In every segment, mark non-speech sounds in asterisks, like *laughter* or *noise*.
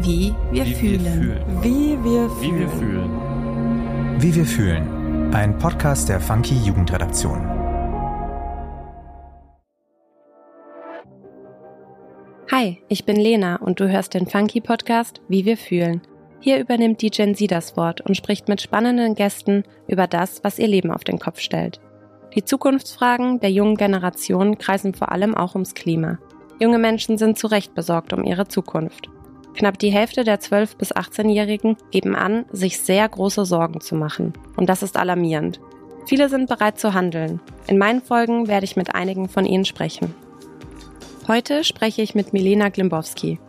Wie wir Wie wir fühlen. fühlen. Wie wir Wie wir fühlen. fühlen. Wie wir fühlen. Ein Podcast der Funky Jugendredaktion. Hi, ich bin Lena und du hörst den Funky Podcast Wie wir fühlen. Hier übernimmt die Gen Z das Wort und spricht mit spannenden Gästen über das, was ihr Leben auf den Kopf stellt. Die Zukunftsfragen der jungen Generation kreisen vor allem auch ums Klima. Junge Menschen sind zu Recht besorgt um ihre Zukunft. Knapp die Hälfte der 12- bis 18-Jährigen geben an, sich sehr große Sorgen zu machen. Und das ist alarmierend. Viele sind bereit zu handeln. In meinen Folgen werde ich mit einigen von ihnen sprechen. Heute spreche ich mit Milena Glimbowski.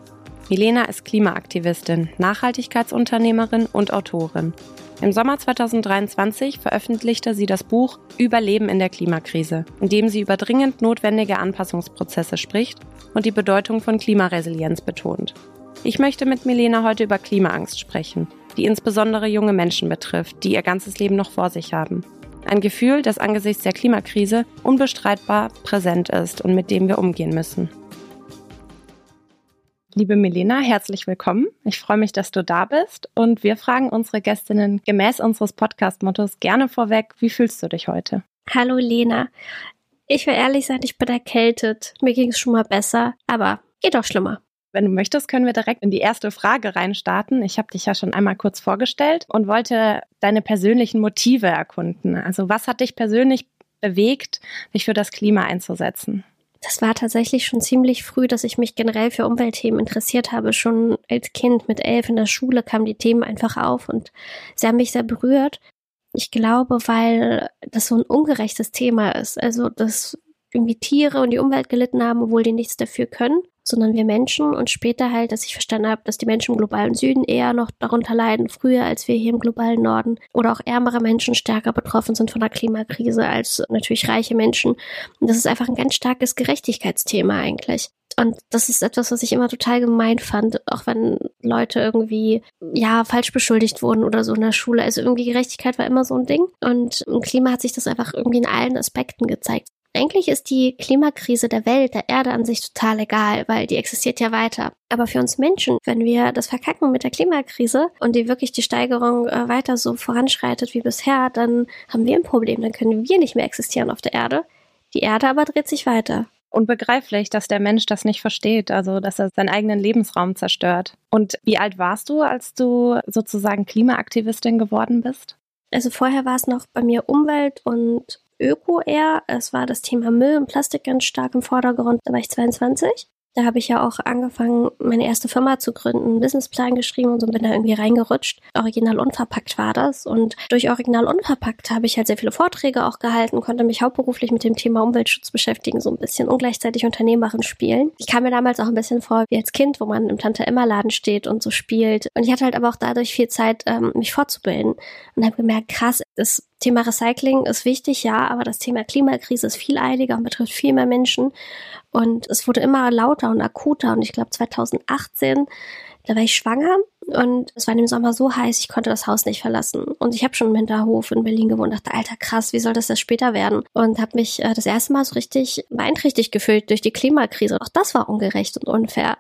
Milena ist Klimaaktivistin, Nachhaltigkeitsunternehmerin und Autorin. Im Sommer 2023 veröffentlichte sie das Buch Überleben in der Klimakrise, in dem sie über dringend notwendige Anpassungsprozesse spricht und die Bedeutung von Klimaresilienz betont. Ich möchte mit Milena heute über Klimaangst sprechen, die insbesondere junge Menschen betrifft, die ihr ganzes Leben noch vor sich haben. Ein Gefühl, das angesichts der Klimakrise unbestreitbar präsent ist und mit dem wir umgehen müssen. Liebe Milena, herzlich willkommen. Ich freue mich, dass du da bist und wir fragen unsere Gästinnen gemäß unseres Podcast-Mottos gerne vorweg, wie fühlst du dich heute? Hallo Lena. Ich will ehrlich sein, ich bin erkältet. Mir ging es schon mal besser, aber geht auch schlimmer. Wenn du möchtest, können wir direkt in die erste Frage reinstarten. Ich habe dich ja schon einmal kurz vorgestellt und wollte deine persönlichen Motive erkunden. Also was hat dich persönlich bewegt, dich für das Klima einzusetzen? Das war tatsächlich schon ziemlich früh, dass ich mich generell für Umweltthemen interessiert habe. Schon als Kind mit elf in der Schule kamen die Themen einfach auf und sie haben mich sehr berührt. Ich glaube, weil das so ein ungerechtes Thema ist. Also, dass irgendwie Tiere und die Umwelt gelitten haben, obwohl die nichts dafür können, sondern wir Menschen und später halt, dass ich verstanden habe, dass die Menschen im globalen Süden eher noch darunter leiden, früher als wir hier im globalen Norden oder auch ärmere Menschen stärker betroffen sind von der Klimakrise als natürlich reiche Menschen. Und das ist einfach ein ganz starkes Gerechtigkeitsthema eigentlich. Und das ist etwas, was ich immer total gemein fand, auch wenn Leute irgendwie, ja, falsch beschuldigt wurden oder so in der Schule. Also irgendwie Gerechtigkeit war immer so ein Ding. Und im Klima hat sich das einfach irgendwie in allen Aspekten gezeigt. Eigentlich ist die Klimakrise der Welt, der Erde an sich total egal, weil die existiert ja weiter. Aber für uns Menschen, wenn wir das verkacken mit der Klimakrise und die wirklich die Steigerung äh, weiter so voranschreitet wie bisher, dann haben wir ein Problem. Dann können wir nicht mehr existieren auf der Erde. Die Erde aber dreht sich weiter. Unbegreiflich, dass der Mensch das nicht versteht, also dass er seinen eigenen Lebensraum zerstört. Und wie alt warst du, als du sozusagen Klimaaktivistin geworden bist? Also vorher war es noch bei mir Umwelt und Öko eher. Es war das Thema Müll und Plastik ganz stark im Vordergrund. Da war ich 22. Da habe ich ja auch angefangen, meine erste Firma zu gründen, einen Businessplan geschrieben und so bin da irgendwie reingerutscht. Original unverpackt war das. Und durch Original unverpackt habe ich halt sehr viele Vorträge auch gehalten, konnte mich hauptberuflich mit dem Thema Umweltschutz beschäftigen, so ein bisschen und gleichzeitig Unternehmerin spielen. Ich kam mir damals auch ein bisschen vor wie als Kind, wo man im Tante-Emma-Laden steht und so spielt. Und ich hatte halt aber auch dadurch viel Zeit, ähm, mich fortzubilden und habe gemerkt, krass, das Thema Recycling ist wichtig, ja, aber das Thema Klimakrise ist viel eiliger und betrifft viel mehr Menschen. Und es wurde immer lauter und akuter. Und ich glaube, 2018, da war ich schwanger und es war im Sommer so heiß, ich konnte das Haus nicht verlassen. Und ich habe schon im Hinterhof in Berlin gewohnt, dachte, alter krass, wie soll das das später werden? Und habe mich äh, das erste Mal so richtig beeinträchtigt gefühlt durch die Klimakrise. Auch das war ungerecht und unfair.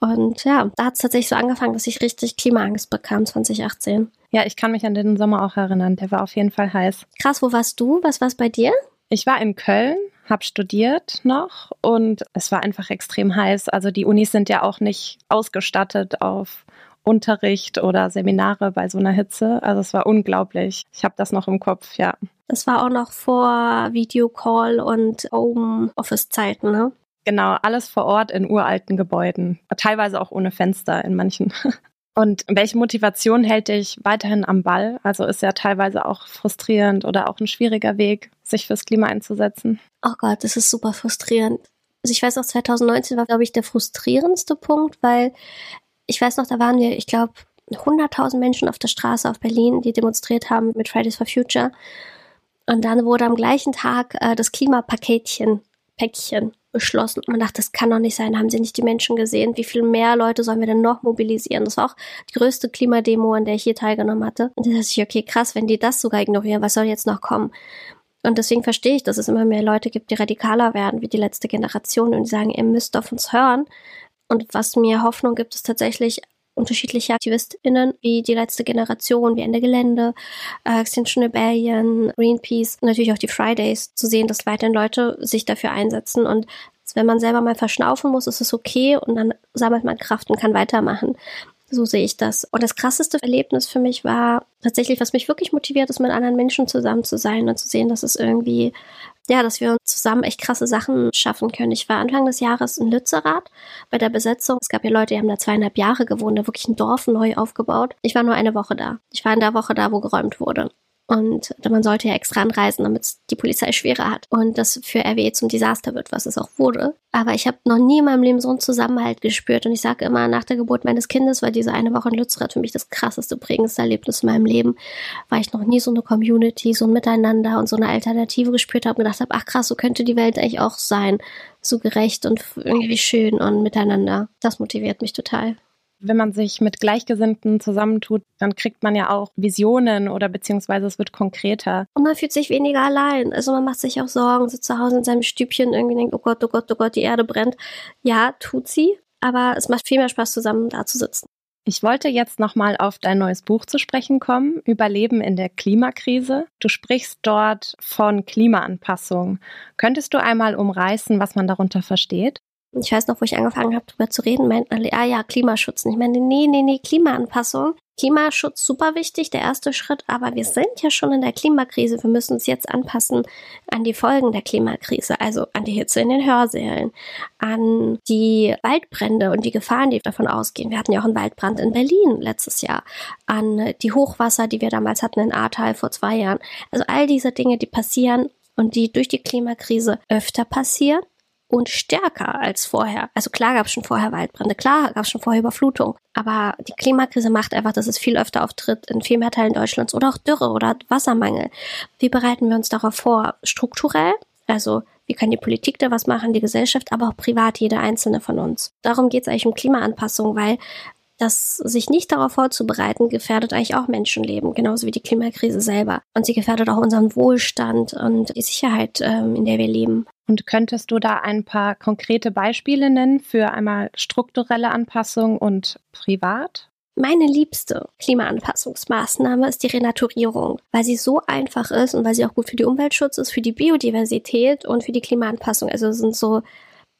Und ja, da hat es tatsächlich so angefangen, dass ich richtig Klimaangst bekam 2018. Ja, ich kann mich an den Sommer auch erinnern. Der war auf jeden Fall heiß. Krass, wo warst du? Was war es bei dir? Ich war in Köln, habe studiert noch und es war einfach extrem heiß. Also die Unis sind ja auch nicht ausgestattet auf Unterricht oder Seminare bei so einer Hitze. Also es war unglaublich. Ich habe das noch im Kopf, ja. Das war auch noch vor Videocall und Homeoffice-Zeiten, ne? Genau, alles vor Ort in uralten Gebäuden. Teilweise auch ohne Fenster in manchen. *laughs* Und welche Motivation hält dich weiterhin am Ball? Also ist ja teilweise auch frustrierend oder auch ein schwieriger Weg, sich fürs Klima einzusetzen. Oh Gott, das ist super frustrierend. Also ich weiß auch, 2019 war, glaube ich, der frustrierendste Punkt, weil ich weiß noch, da waren wir, ich glaube, 100.000 Menschen auf der Straße auf Berlin, die demonstriert haben mit Fridays for Future. Und dann wurde am gleichen Tag äh, das Klimapaketchen, Päckchen beschlossen. Und man dachte, das kann doch nicht sein, haben sie nicht die Menschen gesehen? Wie viel mehr Leute sollen wir denn noch mobilisieren? Das war auch die größte Klimademo, an der ich hier teilgenommen hatte. Und da dachte ich, okay, krass, wenn die das sogar ignorieren, was soll jetzt noch kommen? Und deswegen verstehe ich, dass es immer mehr Leute gibt, die radikaler werden, wie die letzte Generation und die sagen, ihr müsst auf uns hören. Und was mir Hoffnung gibt, ist tatsächlich unterschiedliche AktivistInnen, wie die letzte Generation, wie Ende Gelände, äh, Extinction Rebellion, Greenpeace natürlich auch die Fridays zu sehen, dass weiterhin Leute sich dafür einsetzen und wenn man selber mal verschnaufen muss, ist es okay und dann sammelt man Kraft und kann weitermachen. So sehe ich das. Und das krasseste Erlebnis für mich war tatsächlich, was mich wirklich motiviert, ist mit anderen Menschen zusammen zu sein und zu sehen, dass es irgendwie, ja, dass wir zusammen echt krasse Sachen schaffen können. Ich war Anfang des Jahres in Lützerath bei der Besetzung. Es gab ja Leute, die haben da zweieinhalb Jahre gewohnt, da wirklich ein Dorf neu aufgebaut. Ich war nur eine Woche da. Ich war in der Woche da, wo geräumt wurde. Und man sollte ja extra anreisen, damit die Polizei schwerer hat und das für RWE zum Desaster wird, was es auch wurde. Aber ich habe noch nie in meinem Leben so einen Zusammenhalt gespürt. Und ich sage immer, nach der Geburt meines Kindes war diese eine Woche in Lützerath für mich das krasseste, prägendste Erlebnis in meinem Leben, weil ich noch nie so eine Community, so ein Miteinander und so eine Alternative gespürt habe und gedacht habe, ach krass, so könnte die Welt eigentlich auch sein. So gerecht und irgendwie schön und miteinander. Das motiviert mich total wenn man sich mit Gleichgesinnten zusammentut, dann kriegt man ja auch Visionen oder beziehungsweise es wird konkreter. Und man fühlt sich weniger allein. Also man macht sich auch Sorgen, sitzt zu Hause in seinem Stübchen irgendwie denkt, oh Gott, oh Gott, oh Gott, die Erde brennt. Ja, tut sie, aber es macht viel mehr Spaß, zusammen da zu sitzen. Ich wollte jetzt nochmal auf dein neues Buch zu sprechen kommen, Überleben in der Klimakrise. Du sprichst dort von Klimaanpassung. Könntest du einmal umreißen, was man darunter versteht? Ich weiß noch, wo ich angefangen habe, darüber zu reden, meinten alle, ah ja, Klimaschutz. Und ich meine, nee, nee, nee, Klimaanpassung. Klimaschutz super wichtig, der erste Schritt, aber wir sind ja schon in der Klimakrise. Wir müssen uns jetzt anpassen an die Folgen der Klimakrise, also an die Hitze in den Hörsälen, an die Waldbrände und die Gefahren, die davon ausgehen. Wir hatten ja auch einen Waldbrand in Berlin letztes Jahr, an die Hochwasser, die wir damals hatten in Ahrtal vor zwei Jahren. Also all diese Dinge, die passieren und die durch die Klimakrise öfter passieren und stärker als vorher. Also klar gab es schon vorher Waldbrände, klar gab es schon vorher Überflutung, aber die Klimakrise macht einfach, dass es viel öfter auftritt in viel mehr Teilen Deutschlands oder auch Dürre oder Wassermangel. Wie bereiten wir uns darauf vor? Strukturell, also wie kann die Politik da was machen, die Gesellschaft, aber auch privat jeder einzelne von uns. Darum geht es eigentlich um Klimaanpassung, weil das sich nicht darauf vorzubereiten, gefährdet eigentlich auch Menschenleben, genauso wie die Klimakrise selber. Und sie gefährdet auch unseren Wohlstand und die Sicherheit, ähm, in der wir leben. Und könntest du da ein paar konkrete Beispiele nennen für einmal strukturelle Anpassung und privat? Meine liebste Klimaanpassungsmaßnahme ist die Renaturierung, weil sie so einfach ist und weil sie auch gut für die Umweltschutz ist, für die Biodiversität und für die Klimaanpassung. Also es sind so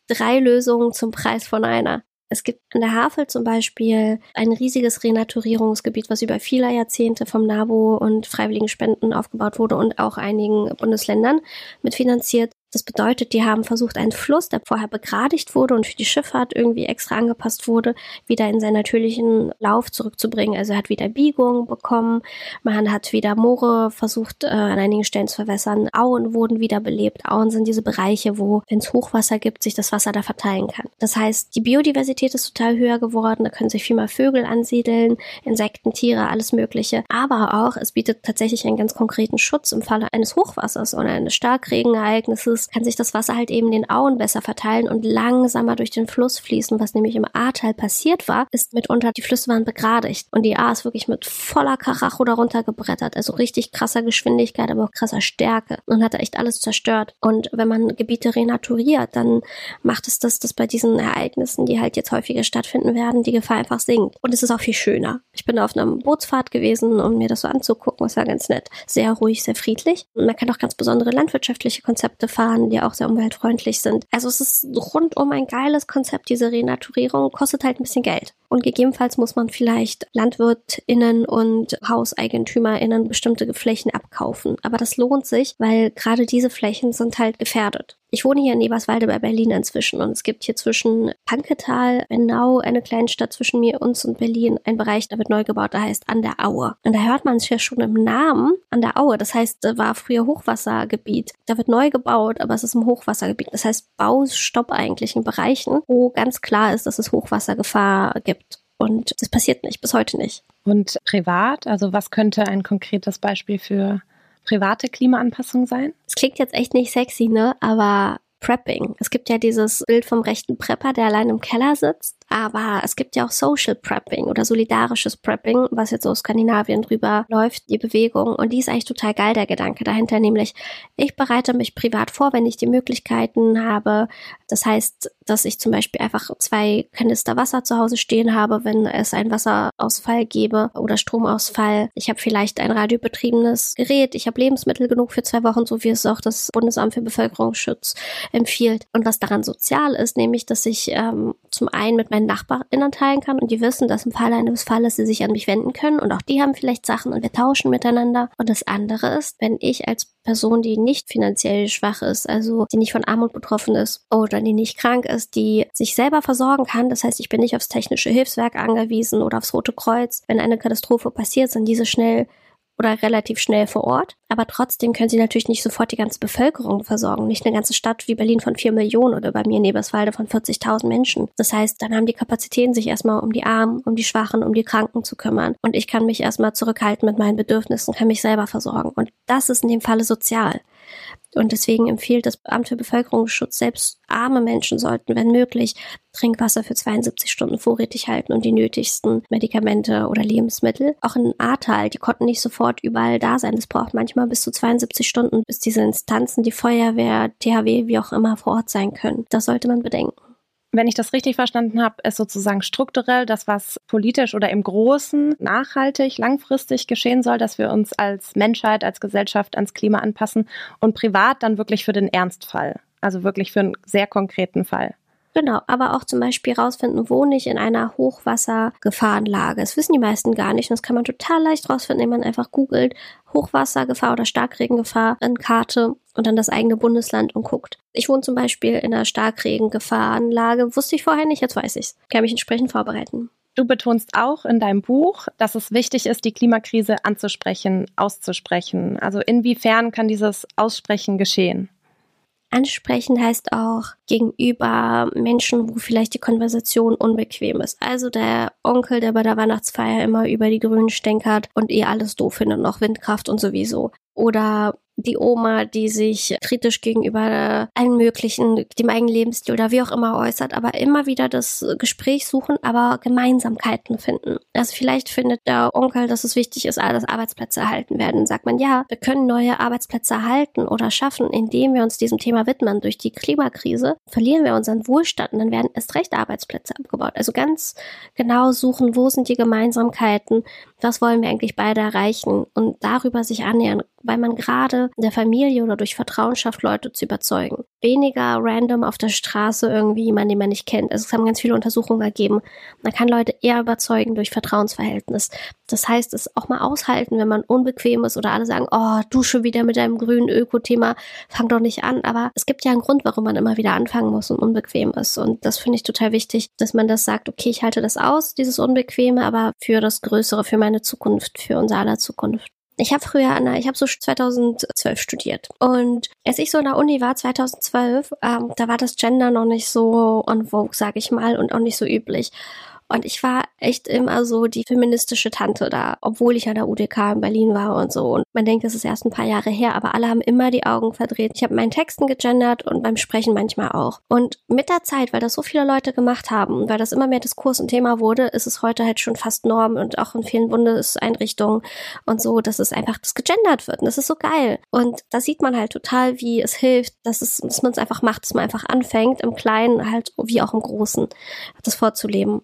drei Lösungen zum Preis von einer. Es gibt an der Havel zum Beispiel ein riesiges Renaturierungsgebiet, was über viele Jahrzehnte vom NABU und freiwilligen Spenden aufgebaut wurde und auch einigen Bundesländern mitfinanziert. Das bedeutet, die haben versucht, einen Fluss, der vorher begradigt wurde und für die Schifffahrt irgendwie extra angepasst wurde, wieder in seinen natürlichen Lauf zurückzubringen. Also er hat wieder Biegung bekommen, man hat wieder Moore versucht, äh, an einigen Stellen zu verwässern. Auen wurden wieder belebt. Auen sind diese Bereiche, wo, wenn es Hochwasser gibt, sich das Wasser da verteilen kann. Das heißt, die Biodiversität ist total höher geworden, da können sich viel mehr Vögel ansiedeln, Insekten, Tiere, alles Mögliche. Aber auch, es bietet tatsächlich einen ganz konkreten Schutz im Falle eines Hochwassers oder eines Starkregenereignisses kann sich das Wasser halt eben den Auen besser verteilen und langsamer durch den Fluss fließen. Was nämlich im Ahrtal passiert war, ist mitunter die Flüsse waren begradigt und die Ahr ist wirklich mit voller Karacho darunter gebrettert. Also richtig krasser Geschwindigkeit, aber auch krasser Stärke und hat da echt alles zerstört. Und wenn man Gebiete renaturiert, dann macht es das, dass bei diesen Ereignissen, die halt jetzt häufiger stattfinden werden, die Gefahr einfach sinkt. Und es ist auch viel schöner. Ich bin auf einer Bootsfahrt gewesen, um mir das so anzugucken. Es war ganz nett. Sehr ruhig, sehr friedlich. Und man kann auch ganz besondere landwirtschaftliche Konzepte fahren fahren, die auch sehr umweltfreundlich sind. Also es ist rundum ein geiles Konzept, diese Renaturierung, kostet halt ein bisschen Geld. Und gegebenenfalls muss man vielleicht LandwirtInnen und HauseigentümerInnen bestimmte Flächen abkaufen. Aber das lohnt sich, weil gerade diese Flächen sind halt gefährdet. Ich wohne hier in Eberswalde bei Berlin inzwischen und es gibt hier zwischen Panketal, Bennau, eine kleine Stadt zwischen mir, uns und Berlin, ein Bereich, der wird neu gebaut, der heißt An der Aue. Und da hört man es ja schon im Namen An der Aue. Das heißt, da war früher Hochwassergebiet. Da wird neu gebaut, aber es ist ein Hochwassergebiet. Das heißt, Baustopp eigentlich in Bereichen, wo ganz klar ist, dass es Hochwassergefahr gibt. Und das passiert nicht, bis heute nicht. Und privat, also was könnte ein konkretes Beispiel für private Klimaanpassung sein? Es klingt jetzt echt nicht sexy, ne? Aber Prepping. Es gibt ja dieses Bild vom rechten Prepper, der allein im Keller sitzt, Aber es gibt ja auch Social Prepping oder solidarisches Prepping, was jetzt aus Skandinavien drüber läuft, die Bewegung. Und die ist eigentlich total geil, der Gedanke dahinter, nämlich ich bereite mich privat vor, wenn ich die Möglichkeiten habe. Das heißt, dass ich zum Beispiel einfach zwei Kanister Wasser zu Hause stehen habe, wenn es einen Wasserausfall gebe oder Stromausfall. Ich habe vielleicht ein radiobetriebenes Gerät. Ich habe Lebensmittel genug für zwei Wochen, so wie es auch das Bundesamt für Bevölkerungsschutz empfiehlt. Und was daran sozial ist, nämlich, dass ich ähm, zum einen mit meinen NachbarInnen teilen kann und die wissen, dass im Falle eines Falles sie sich an mich wenden können und auch die haben vielleicht Sachen und wir tauschen miteinander. Und das andere ist, wenn ich als Person, die nicht finanziell schwach ist, also die nicht von Armut betroffen ist oder die nicht krank ist, die sich selber versorgen kann. Das heißt, ich bin nicht aufs technische Hilfswerk angewiesen oder aufs Rote Kreuz. Wenn eine Katastrophe passiert, sind diese schnell oder relativ schnell vor Ort. Aber trotzdem können sie natürlich nicht sofort die ganze Bevölkerung versorgen. Nicht eine ganze Stadt wie Berlin von vier Millionen oder bei mir in Eberswalde von 40.000 Menschen. Das heißt, dann haben die Kapazitäten, sich erstmal um die Armen, um die Schwachen, um die Kranken zu kümmern. Und ich kann mich erstmal zurückhalten mit meinen Bedürfnissen, kann mich selber versorgen. Und das ist in dem Falle sozial. Und deswegen empfiehlt das Amt für Bevölkerungsschutz, selbst arme Menschen sollten, wenn möglich, Trinkwasser für 72 Stunden vorrätig halten und die nötigsten Medikamente oder Lebensmittel. Auch in Ahrtal, die konnten nicht sofort überall da sein. Es braucht manchmal bis zu 72 Stunden, bis diese Instanzen, die Feuerwehr, THW, wie auch immer vor Ort sein können. Das sollte man bedenken wenn ich das richtig verstanden habe, ist sozusagen strukturell das, was politisch oder im Großen nachhaltig, langfristig geschehen soll, dass wir uns als Menschheit, als Gesellschaft ans Klima anpassen und privat dann wirklich für den Ernstfall, also wirklich für einen sehr konkreten Fall. Genau, aber auch zum Beispiel rausfinden, wo nicht in einer Hochwassergefahrenlage. Das wissen die meisten gar nicht. Und das kann man total leicht rausfinden, indem man einfach googelt Hochwassergefahr oder Starkregengefahr in Karte und dann das eigene Bundesland und guckt. Ich wohne zum Beispiel in einer Starkregengefahrenlage. Wusste ich vorher nicht, jetzt weiß ich's. Kann mich entsprechend vorbereiten. Du betonst auch in deinem Buch, dass es wichtig ist, die Klimakrise anzusprechen, auszusprechen. Also inwiefern kann dieses Aussprechen geschehen? Ansprechen heißt auch gegenüber Menschen, wo vielleicht die Konversation unbequem ist. Also der Onkel, der bei der Weihnachtsfeier immer über die Grünen stänkert und eh alles doof findet, noch Windkraft und sowieso. Oder die Oma, die sich kritisch gegenüber allen möglichen, dem eigenen Lebensstil oder wie auch immer äußert, aber immer wieder das Gespräch suchen, aber Gemeinsamkeiten finden. Also vielleicht findet der Onkel, dass es wichtig ist, dass Arbeitsplätze erhalten werden. Dann sagt man, ja, wir können neue Arbeitsplätze erhalten oder schaffen, indem wir uns diesem Thema widmen. Durch die Klimakrise verlieren wir unseren Wohlstand und dann werden erst recht Arbeitsplätze abgebaut. Also ganz genau suchen, wo sind die Gemeinsamkeiten, was wollen wir eigentlich beide erreichen und darüber sich annähern, weil man gerade in der Familie oder durch Vertrauen schafft, Leute zu überzeugen. Weniger random auf der Straße irgendwie jemanden, den man nicht kennt. Also es haben ganz viele Untersuchungen ergeben. Man kann Leute eher überzeugen durch Vertrauensverhältnis. Das heißt, es auch mal aushalten, wenn man unbequem ist oder alle sagen, oh, du schon wieder mit deinem grünen Öko-Thema, fang doch nicht an. Aber es gibt ja einen Grund, warum man immer wieder anfangen muss und unbequem ist. Und das finde ich total wichtig, dass man das sagt, okay, ich halte das aus, dieses Unbequeme, aber für das Größere, für meine Zukunft, für unser aller Zukunft. Ich habe früher an der, ich habe so 2012 studiert und als ich so in der Uni war 2012, ähm, da war das Gender noch nicht so on vogue, sag ich mal, und auch nicht so üblich. Und ich war echt immer so die feministische Tante da, obwohl ich an der UDK in Berlin war und so. Und man denkt, das ist erst ein paar Jahre her, aber alle haben immer die Augen verdreht. Ich habe meinen Texten gegendert und beim Sprechen manchmal auch. Und mit der Zeit, weil das so viele Leute gemacht haben und weil das immer mehr Diskurs und Thema wurde, ist es heute halt schon fast Norm und auch in vielen Bundeseinrichtungen und so, dass es einfach das gegendert wird. Und das ist so geil. Und da sieht man halt total, wie es hilft, dass, es, dass man es einfach macht, dass man einfach anfängt, im Kleinen halt wie auch im Großen, das vorzuleben.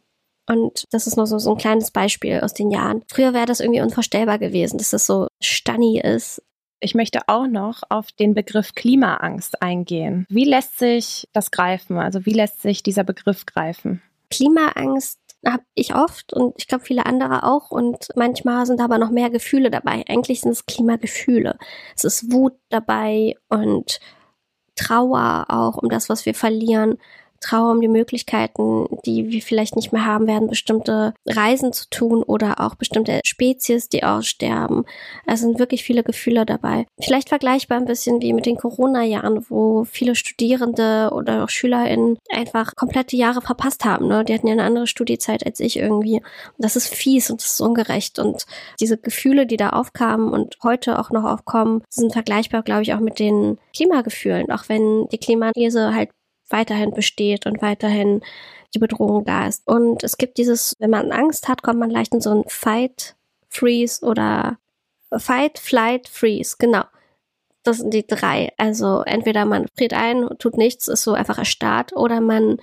Und das ist nur so, so ein kleines Beispiel aus den Jahren. Früher wäre das irgendwie unvorstellbar gewesen, dass das so stunny ist. Ich möchte auch noch auf den Begriff Klimaangst eingehen. Wie lässt sich das greifen? Also wie lässt sich dieser Begriff greifen? Klimaangst habe ich oft und ich glaube viele andere auch und manchmal sind aber noch mehr Gefühle dabei. Eigentlich sind es Klimagefühle. Es ist Wut dabei und Trauer auch um das, was wir verlieren. Trauer um die Möglichkeiten, die wir vielleicht nicht mehr haben werden, bestimmte Reisen zu tun oder auch bestimmte Spezies, die aussterben. Es sind wirklich viele Gefühle dabei. Vielleicht vergleichbar ein bisschen wie mit den Corona-Jahren, wo viele Studierende oder auch SchülerInnen einfach komplette Jahre verpasst haben. Ne? Die hatten ja eine andere Studiezeit als ich irgendwie. Und das ist fies und das ist ungerecht. Und diese Gefühle, die da aufkamen und heute auch noch aufkommen, sind vergleichbar, glaube ich, auch mit den Klimagefühlen. Auch wenn die Klimakrise halt weiterhin besteht und weiterhin die Bedrohung da ist. Und es gibt dieses, wenn man Angst hat, kommt man leicht in so ein Fight, Freeze oder Fight, Flight, Freeze, genau. Das sind die drei. Also entweder man friert ein, tut nichts, ist so einfach erstarrt, oder man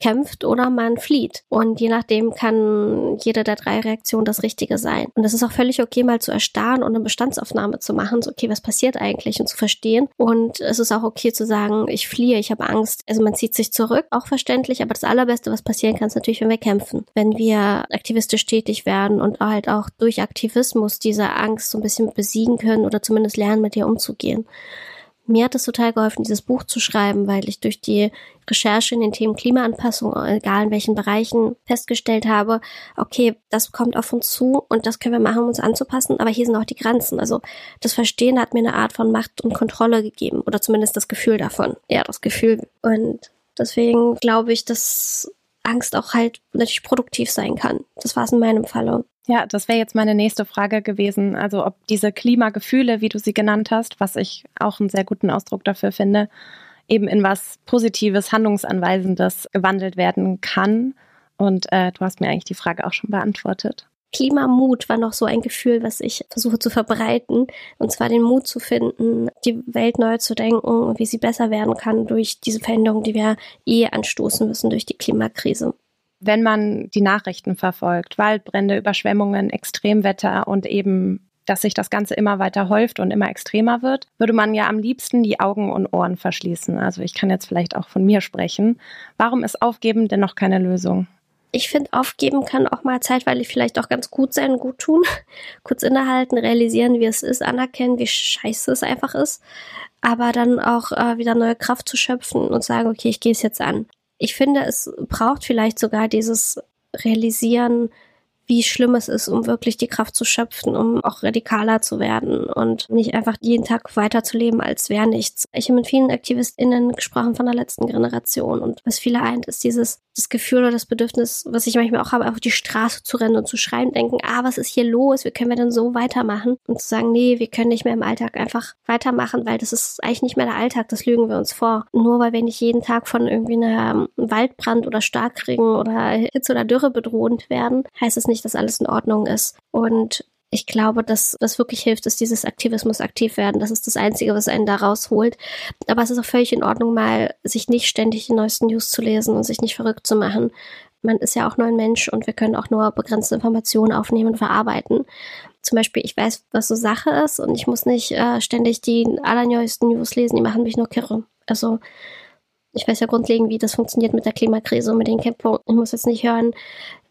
kämpft oder man flieht. Und je nachdem kann jede der drei Reaktionen das Richtige sein. Und es ist auch völlig okay, mal zu erstarren und eine Bestandsaufnahme zu machen. So, okay, was passiert eigentlich und zu verstehen. Und es ist auch okay zu sagen, ich fliehe, ich habe Angst. Also man zieht sich zurück, auch verständlich. Aber das Allerbeste, was passieren kann, ist natürlich, wenn wir kämpfen. Wenn wir aktivistisch tätig werden und halt auch durch Aktivismus diese Angst so ein bisschen besiegen können oder zumindest lernen, mit ihr umzugehen. Mir hat es total geholfen, dieses Buch zu schreiben, weil ich durch die Recherche in den Themen Klimaanpassung, egal in welchen Bereichen, festgestellt habe, okay, das kommt auf uns zu und das können wir machen, um uns anzupassen, aber hier sind auch die Grenzen. Also das Verstehen hat mir eine Art von Macht und Kontrolle gegeben oder zumindest das Gefühl davon. Ja, das Gefühl. Und deswegen glaube ich, dass Angst auch halt natürlich produktiv sein kann. Das war es in meinem Falle. Ja, das wäre jetzt meine nächste Frage gewesen. Also ob diese Klimagefühle, wie du sie genannt hast, was ich auch einen sehr guten Ausdruck dafür finde, eben in was Positives, Handlungsanweisendes gewandelt werden kann. Und äh, du hast mir eigentlich die Frage auch schon beantwortet. Klimamut war noch so ein Gefühl, was ich versuche zu verbreiten. Und zwar den Mut zu finden, die Welt neu zu denken wie sie besser werden kann durch diese Veränderung, die wir eh anstoßen müssen durch die Klimakrise wenn man die Nachrichten verfolgt, Waldbrände, Überschwemmungen, Extremwetter und eben dass sich das Ganze immer weiter häuft und immer extremer wird, würde man ja am liebsten die Augen und Ohren verschließen. Also ich kann jetzt vielleicht auch von mir sprechen. Warum ist Aufgeben denn noch keine Lösung? Ich finde, aufgeben kann auch mal zeitweilig vielleicht auch ganz gut sein, gut tun. *laughs* Kurz innehalten, realisieren, wie es ist, anerkennen, wie scheiße es einfach ist. Aber dann auch äh, wieder neue Kraft zu schöpfen und sagen, okay, ich gehe es jetzt an ich finde, es braucht vielleicht sogar dieses Realisieren, wie schlimm es ist, um wirklich die Kraft zu schöpfen, um auch radikaler zu werden und nicht einfach jeden Tag weiterzuleben, als wäre nichts. Ich habe mit vielen AktivistInnen gesprochen von der letzten Generation und was viele eint, ist dieses das Gefühl oder das Bedürfnis, was ich manchmal auch habe, auf die Straße zu rennen und zu schreien, denken, ah, was ist hier los? Wie können wir denn so weitermachen? Und zu sagen, nee, wir können nicht mehr im Alltag einfach weitermachen, weil das ist eigentlich nicht mehr der Alltag, das lügen wir uns vor. Nur weil wir nicht jeden Tag von irgendwie einem Waldbrand oder Starkregen oder Hitze oder Dürre bedroht werden, heißt es nicht, dass alles in Ordnung ist. Und ich glaube, dass was wirklich hilft, ist dieses Aktivismus aktiv werden. Das ist das Einzige, was einen da rausholt. Aber es ist auch völlig in Ordnung, mal sich nicht ständig die neuesten News zu lesen und sich nicht verrückt zu machen. Man ist ja auch nur ein Mensch und wir können auch nur begrenzte Informationen aufnehmen und verarbeiten. Zum Beispiel, ich weiß, was so Sache ist und ich muss nicht äh, ständig die allerneuesten News lesen, die machen mich nur kirre. Also ich weiß ja grundlegend, wie das funktioniert mit der Klimakrise und mit den Kipppunkten. Ich muss jetzt nicht hören,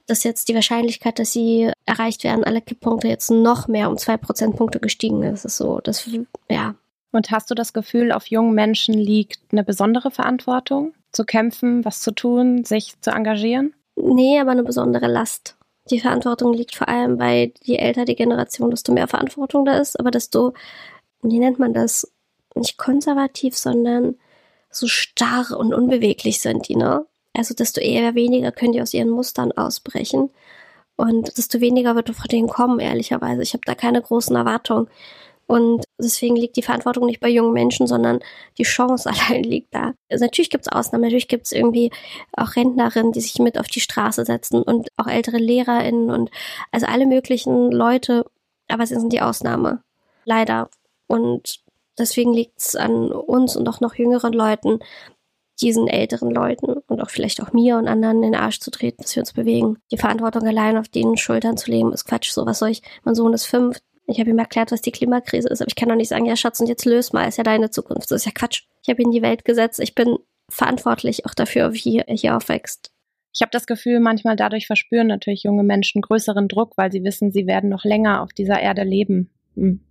dass jetzt die Wahrscheinlichkeit, dass sie erreicht werden, alle Kipppunkte jetzt noch mehr um zwei Prozentpunkte gestiegen ist. Das ist so, das, ja. Und hast du das Gefühl, auf jungen Menschen liegt eine besondere Verantwortung, zu kämpfen, was zu tun, sich zu engagieren? Nee, aber eine besondere Last. Die Verantwortung liegt vor allem bei, je älter die Generation, desto mehr Verantwortung da ist, aber desto, wie nennt man das, nicht konservativ, sondern so starr und unbeweglich sind die, ne? Also desto eher weniger können die aus ihren Mustern ausbrechen. Und desto weniger wird von denen kommen, ehrlicherweise. Ich habe da keine großen Erwartungen. Und deswegen liegt die Verantwortung nicht bei jungen Menschen, sondern die Chance *laughs* allein liegt da. Also natürlich gibt es Ausnahmen, natürlich gibt es irgendwie auch Rentnerinnen, die sich mit auf die Straße setzen und auch ältere LehrerInnen und also alle möglichen Leute, aber sie sind die Ausnahme. Leider. Und deswegen liegt es an uns und auch noch jüngeren Leuten, diesen älteren Leuten und auch vielleicht auch mir und anderen in den Arsch zu treten, dass wir uns bewegen. Die Verantwortung allein auf denen Schultern zu leben, ist Quatsch. So was soll ich, mein Sohn ist fünf. Ich habe ihm erklärt, was die Klimakrise ist, aber ich kann doch nicht sagen, ja Schatz, und jetzt löst mal, ist ja deine Zukunft. Das ist ja Quatsch. Ich habe ihn in die Welt gesetzt. Ich bin verantwortlich auch dafür, wie er hier aufwächst. Ich habe das Gefühl, manchmal dadurch verspüren natürlich junge Menschen größeren Druck, weil sie wissen, sie werden noch länger auf dieser Erde leben hm.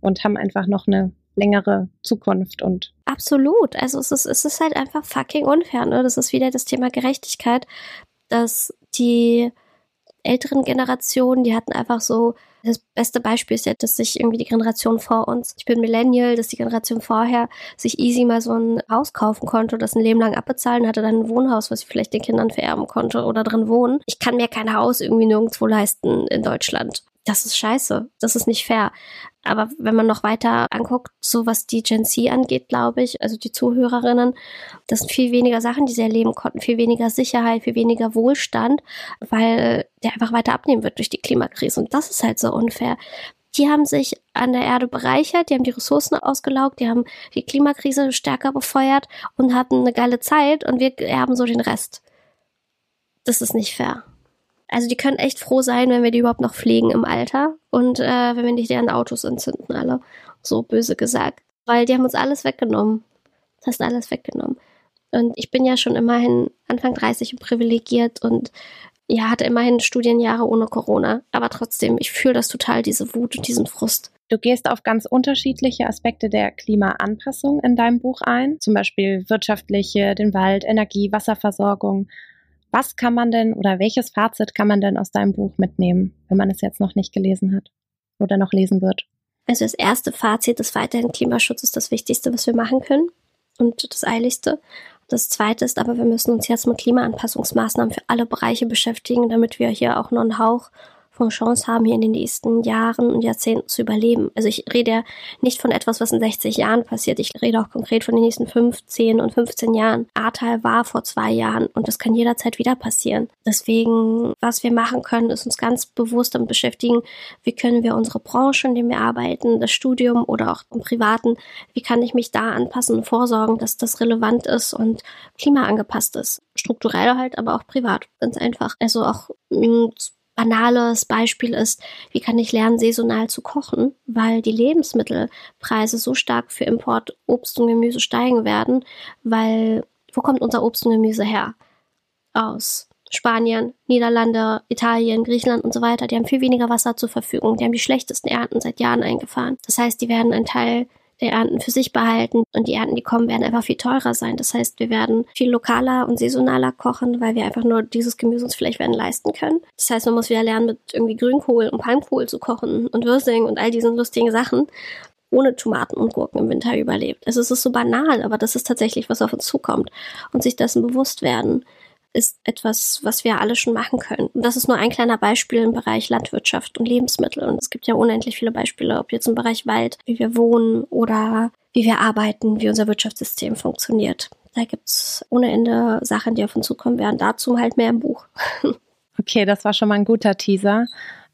und haben einfach noch eine längere Zukunft und absolut. Also es ist, es ist halt einfach fucking unfair. Ne? Das ist wieder das Thema Gerechtigkeit, dass die älteren Generationen, die hatten einfach so, das beste Beispiel ist ja, dass sich irgendwie die Generation vor uns, ich bin Millennial, dass die Generation vorher sich easy mal so ein Haus kaufen konnte, das ein Leben lang abbezahlen, hatte dann ein Wohnhaus, was ich vielleicht den Kindern vererben konnte oder drin wohnen. Ich kann mir kein Haus irgendwie nirgendwo leisten in Deutschland das ist scheiße, das ist nicht fair. Aber wenn man noch weiter anguckt, so was die Gen Z angeht, glaube ich, also die Zuhörerinnen, das sind viel weniger Sachen, die sie erleben konnten, viel weniger Sicherheit, viel weniger Wohlstand, weil der einfach weiter abnehmen wird durch die Klimakrise. Und das ist halt so unfair. Die haben sich an der Erde bereichert, die haben die Ressourcen ausgelaugt, die haben die Klimakrise stärker befeuert und hatten eine geile Zeit und wir erben so den Rest. Das ist nicht fair. Also die können echt froh sein, wenn wir die überhaupt noch pflegen im Alter und äh, wenn wir nicht deren Autos entzünden alle. So böse gesagt. Weil die haben uns alles weggenommen. Das heißt alles weggenommen. Und ich bin ja schon immerhin Anfang 30 und privilegiert und ja, hatte immerhin Studienjahre ohne Corona. Aber trotzdem, ich fühle das total, diese Wut und diesen Frust. Du gehst auf ganz unterschiedliche Aspekte der Klimaanpassung in deinem Buch ein, zum Beispiel wirtschaftliche, den Wald, Energie, Wasserversorgung. Was kann man denn oder welches Fazit kann man denn aus deinem Buch mitnehmen, wenn man es jetzt noch nicht gelesen hat oder noch lesen wird? Also das erste Fazit ist weiterhin Klimaschutz ist das Wichtigste, was wir machen können und das Eiligste. Das zweite ist aber, wir müssen uns jetzt mit Klimaanpassungsmaßnahmen für alle Bereiche beschäftigen, damit wir hier auch nur einen Hauch von Chance haben, hier in den nächsten Jahren und Jahrzehnten zu überleben. Also ich rede ja nicht von etwas, was in 60 Jahren passiert. Ich rede auch konkret von den nächsten 15 und 15 Jahren. Ahrtal war vor zwei Jahren und das kann jederzeit wieder passieren. Deswegen, was wir machen können, ist uns ganz bewusst damit beschäftigen, wie können wir unsere Branche, in der wir arbeiten, das Studium oder auch im Privaten, wie kann ich mich da anpassen und vorsorgen, dass das relevant ist und klimaangepasst ist. Strukturell halt, aber auch privat. Ganz einfach. Also auch mm, banales Beispiel ist, wie kann ich lernen, saisonal zu kochen, weil die Lebensmittelpreise so stark für Import Obst und Gemüse steigen werden, weil wo kommt unser Obst und Gemüse her? Aus Spanien, Niederlande, Italien, Griechenland und so weiter. Die haben viel weniger Wasser zur Verfügung. Die haben die schlechtesten Ernten seit Jahren eingefahren. Das heißt, die werden einen Teil der Ernten für sich behalten und die Ernten, die kommen, werden einfach viel teurer sein. Das heißt, wir werden viel lokaler und saisonaler kochen, weil wir einfach nur dieses Gemüse uns vielleicht werden leisten können. Das heißt, man muss wieder lernen, mit irgendwie Grünkohl und Palmkohl zu kochen und Würsing und all diesen lustigen Sachen ohne Tomaten und Gurken im Winter überlebt. Also es ist so banal, aber das ist tatsächlich, was auf uns zukommt und sich dessen bewusst werden ist etwas, was wir alle schon machen können. Und das ist nur ein kleiner Beispiel im Bereich Landwirtschaft und Lebensmittel. Und es gibt ja unendlich viele Beispiele, ob jetzt im Bereich Wald, wie wir wohnen oder wie wir arbeiten, wie unser Wirtschaftssystem funktioniert. Da gibt's ohne Ende Sachen, die auf uns zukommen werden. Dazu halt mehr im Buch. *laughs* Okay, das war schon mal ein guter Teaser.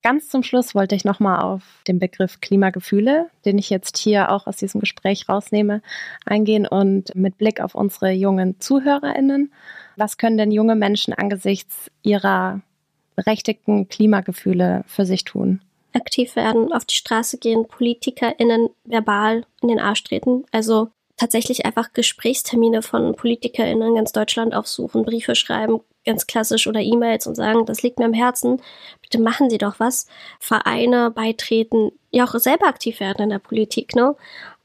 Ganz zum Schluss wollte ich nochmal auf den Begriff Klimagefühle, den ich jetzt hier auch aus diesem Gespräch rausnehme, eingehen und mit Blick auf unsere jungen ZuhörerInnen was können denn junge Menschen angesichts ihrer berechtigten Klimagefühle für sich tun? Aktiv werden, auf die Straße gehen, PolitikerInnen verbal in den Arsch treten. Also tatsächlich einfach Gesprächstermine von PolitikerInnen in ganz Deutschland aufsuchen, Briefe schreiben, ganz klassisch oder E-Mails und sagen, das liegt mir am Herzen, bitte machen Sie doch was. Vereine beitreten, ja auch selber aktiv werden in der Politik, ne?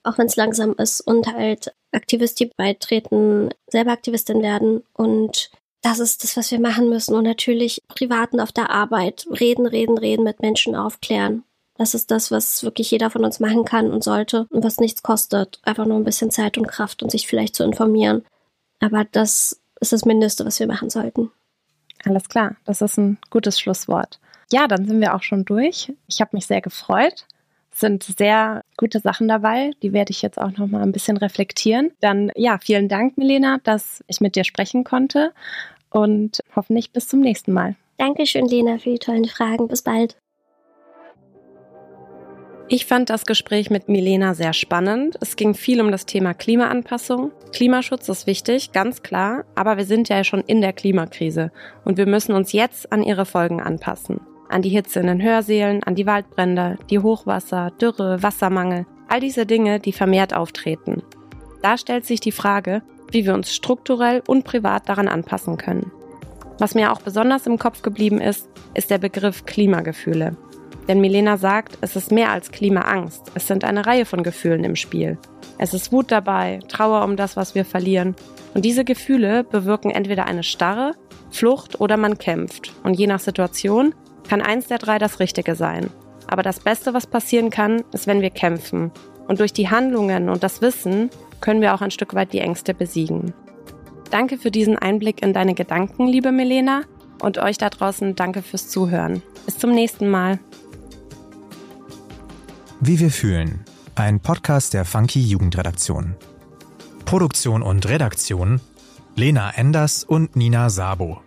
Auch wenn es langsam ist und halt Aktivistin beitreten, selber Aktivistin werden und das ist das, was wir machen müssen. Und natürlich privaten auf der Arbeit reden, reden, reden, mit Menschen aufklären. Das ist das, was wirklich jeder von uns machen kann und sollte und was nichts kostet. Einfach nur ein bisschen Zeit und Kraft und sich vielleicht zu informieren. Aber das ist das Mindeste, was wir machen sollten. Alles klar, das ist ein gutes Schlusswort. Ja, dann sind wir auch schon durch. Ich habe mich sehr gefreut sind sehr gute Sachen dabei. Die werde ich jetzt auch noch mal ein bisschen reflektieren. Dann ja, vielen Dank, Milena, dass ich mit dir sprechen konnte und hoffentlich bis zum nächsten Mal. Dankeschön, Lena, für die tollen Fragen. Bis bald. Ich fand das Gespräch mit Milena sehr spannend. Es ging viel um das Thema Klimaanpassung. Klimaschutz ist wichtig, ganz klar, aber wir sind ja schon in der Klimakrise und wir müssen uns jetzt an ihre Folgen anpassen an die Hitze in den Hörsälen, an die Waldbrände, die Hochwasser, Dürre, Wassermangel, all diese Dinge, die vermehrt auftreten. Da stellt sich die Frage, wie wir uns strukturell und privat daran anpassen können. Was mir auch besonders im Kopf geblieben ist, ist der Begriff Klimagefühle. Denn Milena sagt, es ist mehr als Klimaangst. Es sind eine Reihe von Gefühlen im Spiel. Es ist Wut dabei, Trauer um das, was wir verlieren. Und diese Gefühle bewirken entweder eine Starre, Flucht oder man kämpft. Und je nach Situation kann eins der drei das Richtige sein. Aber das Beste, was passieren kann, ist, wenn wir kämpfen. Und durch die Handlungen und das Wissen können wir auch ein Stück weit die Ängste besiegen. Danke für diesen Einblick in deine Gedanken, liebe Milena. Und euch da draußen danke fürs Zuhören. Bis zum nächsten Mal. Wie wir fühlen. Ein Podcast der Funky Jugendredaktion. Produktion und Redaktion Lena Enders und Nina Sabo.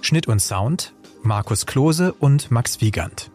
Schnitt und Sound Markus Klose und Max Wiegand.